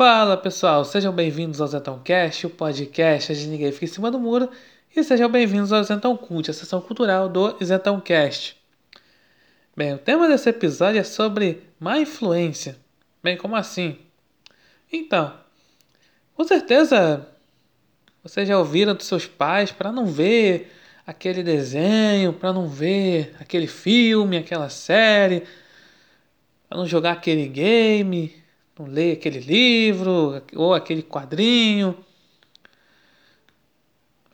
Fala pessoal, sejam bem-vindos ao Zentão Cast, o podcast de Ninguém Fica em Cima do Muro, e sejam bem-vindos ao Zentão Cult, a sessão cultural do Zentão Cast. Bem, o tema desse episódio é sobre má influência. Bem, como assim? Então, com certeza vocês já ouviram dos seus pais para não ver aquele desenho, para não ver aquele filme, aquela série, para não jogar aquele game, não ler aquele livro ou aquele quadrinho.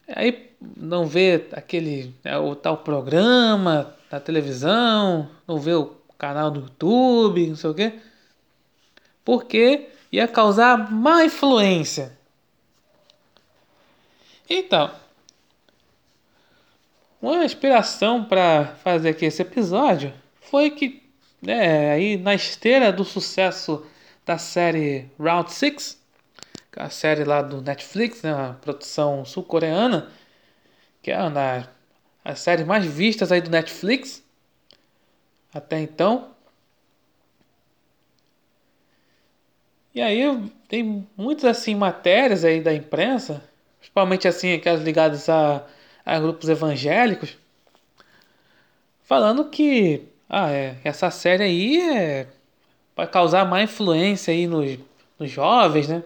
Aí não vê aquele né, o tal programa na televisão, não vê o canal do YouTube, não sei o quê. Porque ia causar má influência. Então, uma inspiração para fazer aqui esse episódio foi que, né, aí na esteira do sucesso da série Round 6, é a série lá do Netflix, né, uma produção sul-coreana, que é uma das séries mais vistas aí do Netflix até então. E aí tem muitas assim matérias aí da imprensa, principalmente assim aquelas ligadas a, a grupos evangélicos, falando que ah, é, essa série aí é para causar má influência aí nos, nos jovens, né?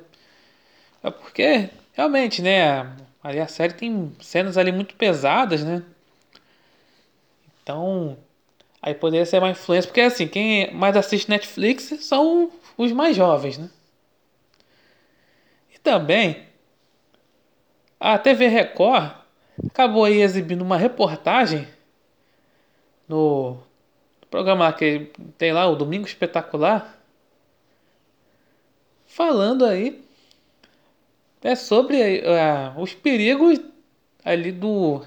É porque realmente, né, ali a série tem cenas ali muito pesadas, né? Então, aí poderia ser má influência, porque assim, quem mais assiste Netflix são os mais jovens, né? E também a TV Record acabou aí exibindo uma reportagem no programa que tem lá, o Domingo Espetacular, falando aí é sobre uh, os perigos ali do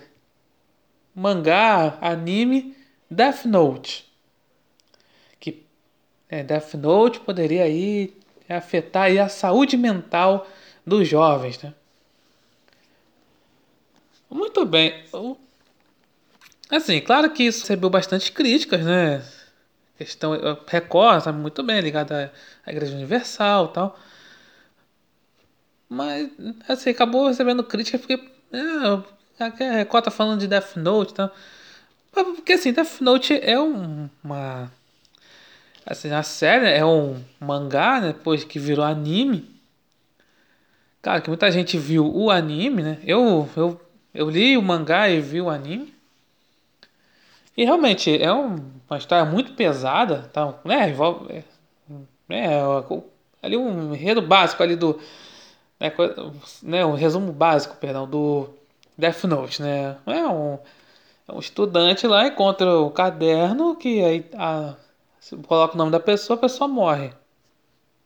mangá, anime Death Note. Que é, Death Note poderia aí afetar aí a saúde mental dos jovens, né? Muito bem. Assim, claro que isso recebeu bastante críticas, né? Questão Record, sabe muito bem, ligada à Igreja Universal, tal. Mas assim, acabou recebendo críticas porque é, a Record tá falando de Death Note, tal. Porque assim, Death Note é um, uma assim, a série é um mangá, né, depois que virou anime. Cara, que muita gente viu o anime, né? Eu eu eu li o mangá e vi o anime. E realmente é uma história muito pesada, tá? né? Envolve, é, é, ali um enredo básico ali do. Né, né, um resumo básico, perdão, do Death Note, né? É um, é um estudante lá encontra o caderno que aí a, coloca o nome da pessoa, a pessoa morre.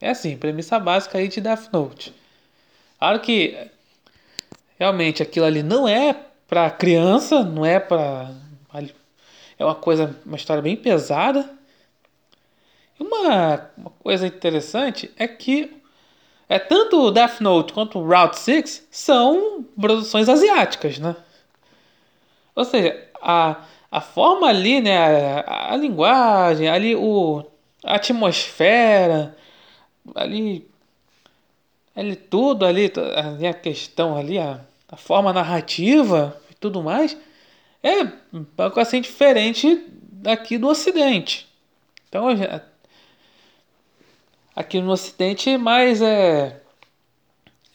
É assim, premissa básica aí de Death Note. Claro que realmente aquilo ali não é para criança, não é para é uma coisa, uma história bem pesada. E uma, uma coisa interessante é que é tanto Death Note quanto Route 6 são produções asiáticas, né? Ou seja, a, a forma ali, né, a, a linguagem, ali o a atmosfera, ali ali tudo ali, ali a questão ali a, a forma narrativa e tudo mais é pouco assim diferente daqui do Ocidente. Então, aqui no Ocidente, mais é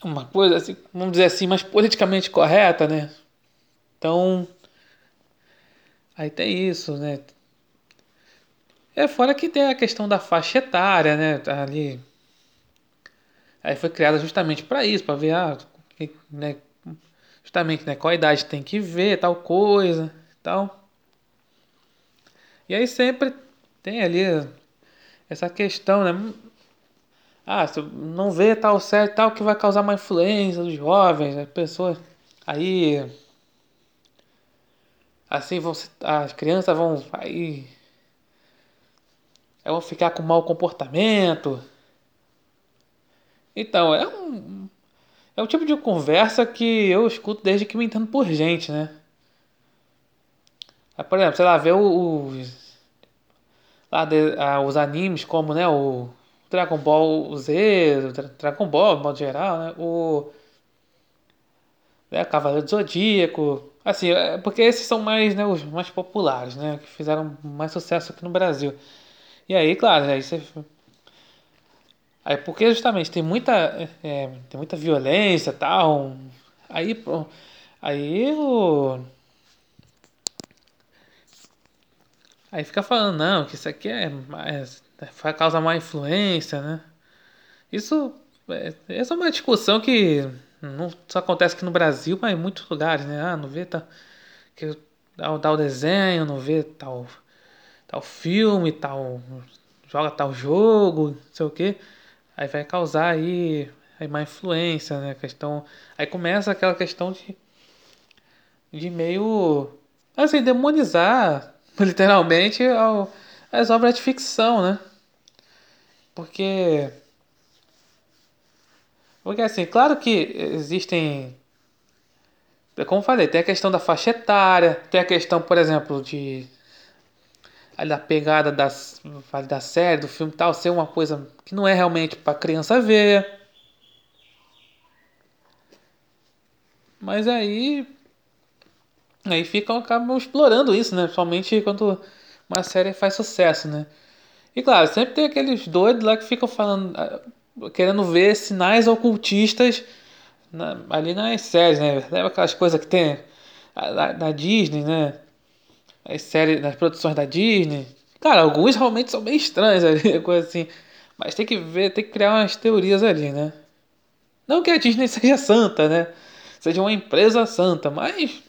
uma coisa, assim, vamos dizer assim, mais politicamente correta, né? Então, aí tem isso, né? É fora que tem a questão da faixa etária, né? Tá ali. Aí foi criada justamente para isso, para ver ah, né, justamente, né, qual idade tem que ver, tal coisa, tal. E aí sempre tem ali essa questão, né? Ah, se não vê tal série tal que vai causar uma influência dos jovens, as pessoas. Aí assim vão as crianças vão aí vão ficar com mau comportamento. Então, é um é o tipo de conversa que eu escuto desde que me entendo por gente, né? Por exemplo, sei lá, ver os, lá de, ah, os animes como, né, o Dragon Ball Z, Dragon Ball, de modo geral, né? O né, Cavaleiro do Zodíaco, assim, é, porque esses são mais, né, os mais populares, né, que fizeram mais sucesso aqui no Brasil. E aí, claro, aí você Aí porque justamente tem muita é, tem muita violência, tal, aí aí o Aí fica falando, não, que isso aqui é, é vai causar má influência, né? Isso, é, essa é uma discussão que não só acontece aqui no Brasil, mas em muitos lugares, né? Ah, não vê tá, que dá o desenho, não vê tal, tal filme, tal, joga tal jogo, não sei o que. Aí vai causar aí, aí má influência, né? Questão, aí começa aquela questão de, de meio, assim, demonizar literalmente, ao, as obras de ficção, né? Porque. Porque assim, claro que existem. Como falei, tem a questão da faixa etária, tem a questão, por exemplo, de. Da pegada das, da série, do filme tal, ser uma coisa que não é realmente para criança ver. Mas aí Aí ficam, acabam explorando isso, né? Principalmente quando uma série faz sucesso, né? E claro, sempre tem aqueles doidos lá que ficam falando, ah, querendo ver sinais ocultistas na, ali nas séries, né? Aquelas coisas que tem na, Disney, né? As séries, nas produções da Disney. Cara, alguns realmente são bem estranhos ali, coisa assim. Mas tem que ver, tem que criar umas teorias ali, né? Não que a Disney seja santa, né? Seja uma empresa santa, mas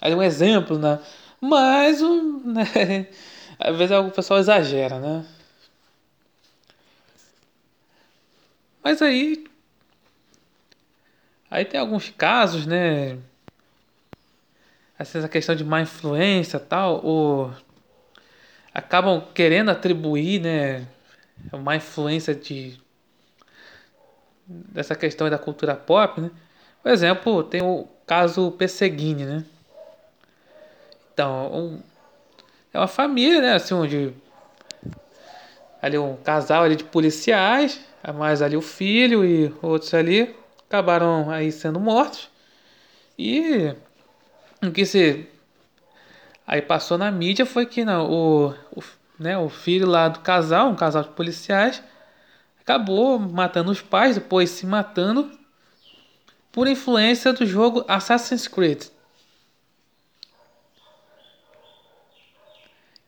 Aí um exemplo, né? Mas, um, né? às vezes o pessoal exagera, né? Mas aí. Aí tem alguns casos, né? Essa questão de má influência tal, ou acabam querendo atribuir, né? Má influência de. dessa questão da cultura pop, né? Por exemplo, tem o caso Pesseguini, né? Então, um, é uma família, né? Assim, onde ali um casal ali de policiais, mais ali o filho e outros ali acabaram aí sendo mortos. E o que se aí passou na mídia foi que não, o, o, né, o filho lá do casal, um casal de policiais, acabou matando os pais, depois se matando por influência do jogo Assassin's Creed.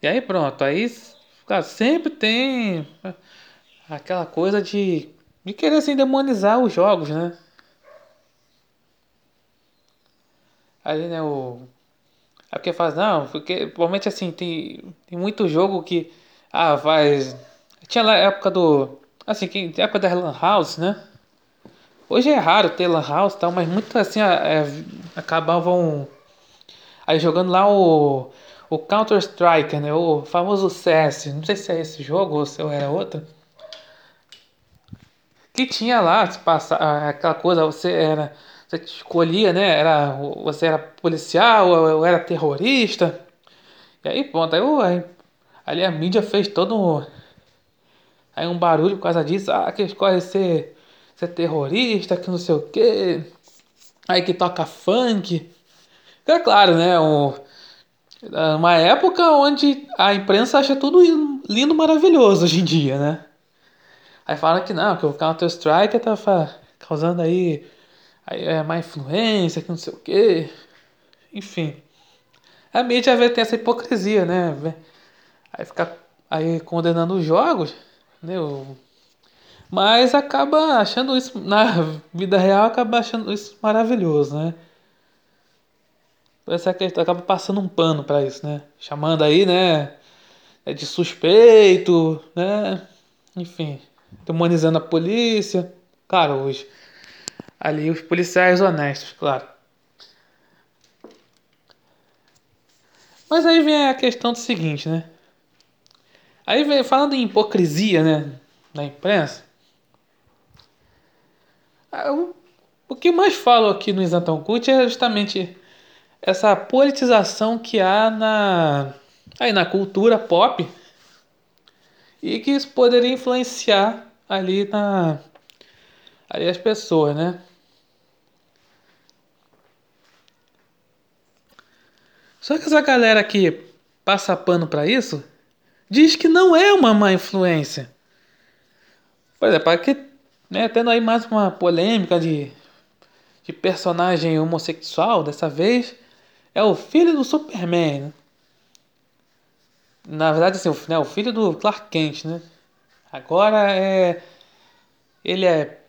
E aí pronto, aí cara, sempre tem aquela coisa de, de querer assim demonizar os jogos, né? Aí né, o. É porque faz, não, porque provavelmente assim, tem, tem muito jogo que. Ah, faz. Tinha lá a época do. Assim, que, época da Lan House, né? Hoje é raro ter Lan House e tal, mas muito assim, é, acabavam aí jogando lá o o Counter Strike, né? O famoso CS. Não sei se é esse jogo ou se era outro. Que tinha lá, passar ah, aquela coisa, você era, você escolhia, né? Era, você era policial ou era terrorista. E aí, pronto, aí, aí ali a mídia fez todo um, aí um barulho por causa disso. Ah, que escolhe ser, ser terrorista, que não sei o que. Aí que toca funk. É claro, né? Um, uma época onde a imprensa acha tudo lindo, maravilhoso hoje em dia, né? Aí fala que não, que o Counter-Strike tá causando aí, aí é, má influência, que não sei o quê. Enfim. A mídia vê, tem essa hipocrisia, né? Aí fica aí condenando os jogos, né? Mas acaba achando isso, na vida real, acaba achando isso maravilhoso, né? essa questão acaba passando um pano para isso, né? Chamando aí, né, é de suspeito, né? Enfim, demonizando a polícia. Claro, hoje ali os policiais honestos, claro. Mas aí vem a questão do seguinte, né? Aí vem falando em hipocrisia, né, da imprensa. Ah, o que mais falo aqui no Isantão Cult é justamente essa politização que há na, aí na cultura pop e que isso poderia influenciar ali na ali as pessoas, né? Só que essa galera que passa pano para isso diz que não é uma má influência. Por exemplo, aqui, né, tendo aí mais uma polêmica de, de personagem homossexual, dessa vez é o filho do Superman, né? Na verdade, assim, o, né, o filho do Clark Kent, né? Agora é. Ele é,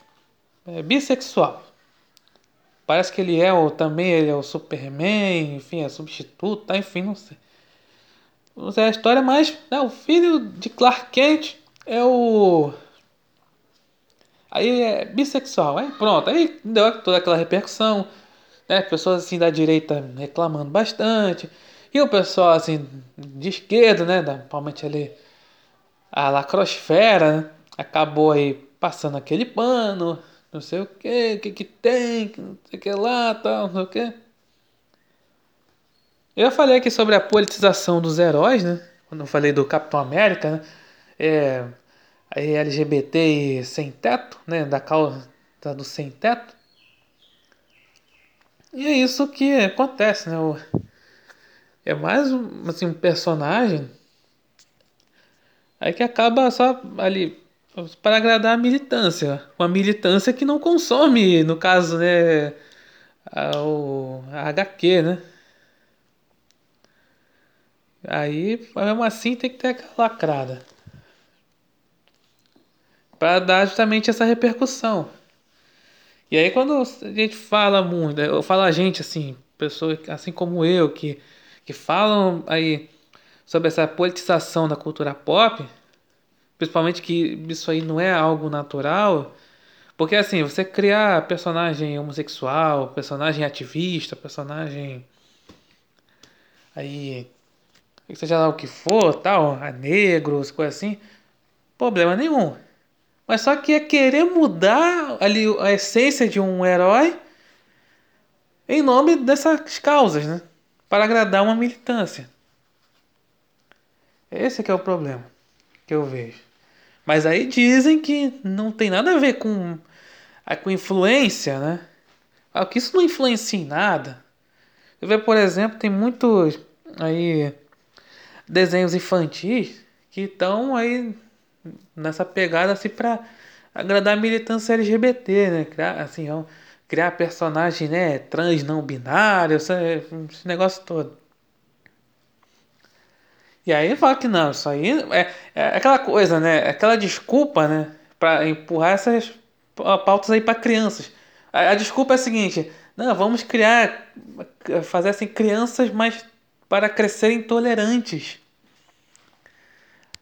é bissexual. Parece que ele é o, também ele é o Superman, enfim, é substituto, tá? Enfim, não sei. Não sei a história, mas né, o filho de Clark Kent é o. Aí é bissexual. Aí pronto, aí deu toda aquela repercussão. Né? Pessoas assim da direita reclamando bastante. E o pessoal assim de esquerda, né? Da, principalmente ali a lacrosfera, né? acabou aí passando aquele pano, não sei o que, o que que tem, não sei o que lá, tal, não sei o que. Eu falei aqui sobre a politização dos heróis, né? Quando eu falei do Capitão América, né? É, LGBT e sem teto, né? Da causa do sem teto. E é isso que acontece, né? É mais um, assim, um personagem aí que acaba só ali para agradar a militância. Uma militância que não consome, no caso, né? A, o, a HQ, né? Aí, mesmo assim, tem que ter aquela lacrada. Para dar justamente essa repercussão. E aí, quando a gente fala muito, eu falo a gente assim, pessoas assim como eu, que, que falam aí sobre essa politização da cultura pop, principalmente que isso aí não é algo natural. Porque assim, você criar personagem homossexual, personagem ativista, personagem aí seja lá o que for, tal, a negros, coisa assim, problema nenhum. Mas só que é querer mudar ali a essência de um herói em nome dessas causas, né? Para agradar uma militância. Esse que é o problema que eu vejo. Mas aí dizem que não tem nada a ver com, com influência, né? Ah, que isso não influencia em nada. Eu vejo, por exemplo, tem muitos aí desenhos infantis que estão aí nessa pegada assim para agradar a militância LGBT, né? Criar, assim, criar personagem, né, trans não binário, esse, esse negócio todo. E aí fala que não, isso aí é, é aquela coisa, né? Aquela desculpa, né? Para empurrar essas pautas aí para crianças. A, a, desculpa é a seguinte: não, vamos criar, fazer assim crianças, mas para crescerem tolerantes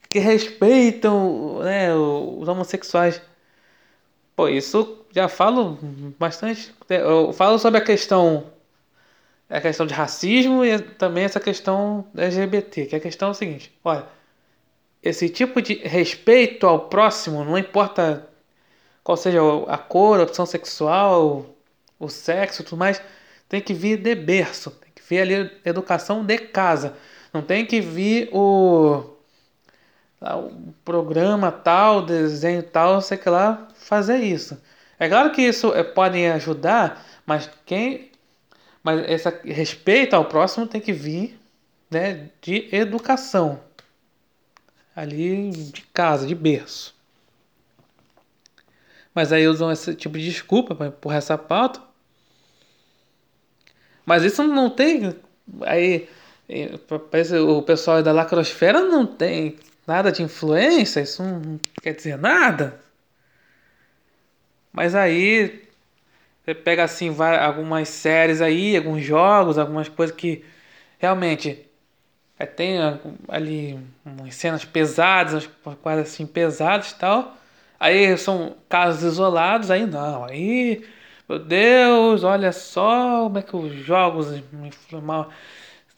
que respeitam né, os homossexuais. Pô, isso já falo bastante. Eu falo sobre a questão a questão de racismo e também essa questão LGBT, que a questão é o seguinte, olha, esse tipo de respeito ao próximo, não importa qual seja a cor, a opção sexual, o sexo, tudo mais, tem que vir de berço, tem que vir ali educação de casa, não tem que vir o o programa tal, desenho tal, sei que lá, fazer isso. É claro que isso é, pode ajudar, mas quem. Mas esse respeito ao próximo tem que vir né, de educação. Ali de casa, de berço. Mas aí usam esse tipo de desculpa para empurrar essa pauta. Mas isso não tem. Aí. O pessoal da lacrosfera não tem nada de influência, isso não quer dizer nada. Mas aí você pega assim vai, algumas séries aí, alguns jogos, algumas coisas que realmente é, tem ali umas cenas pesadas, quase assim pesadas e tal. Aí são casos isolados, aí não. Aí, meu Deus, olha só como é que os jogos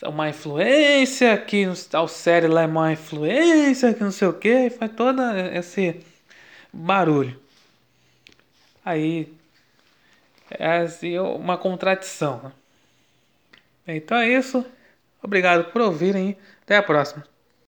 uma influência, que tal série lá é uma influência, que não sei o que, faz todo esse barulho. Aí é assim, uma contradição. Né? Então é isso. Obrigado por ouvirem. Até a próxima.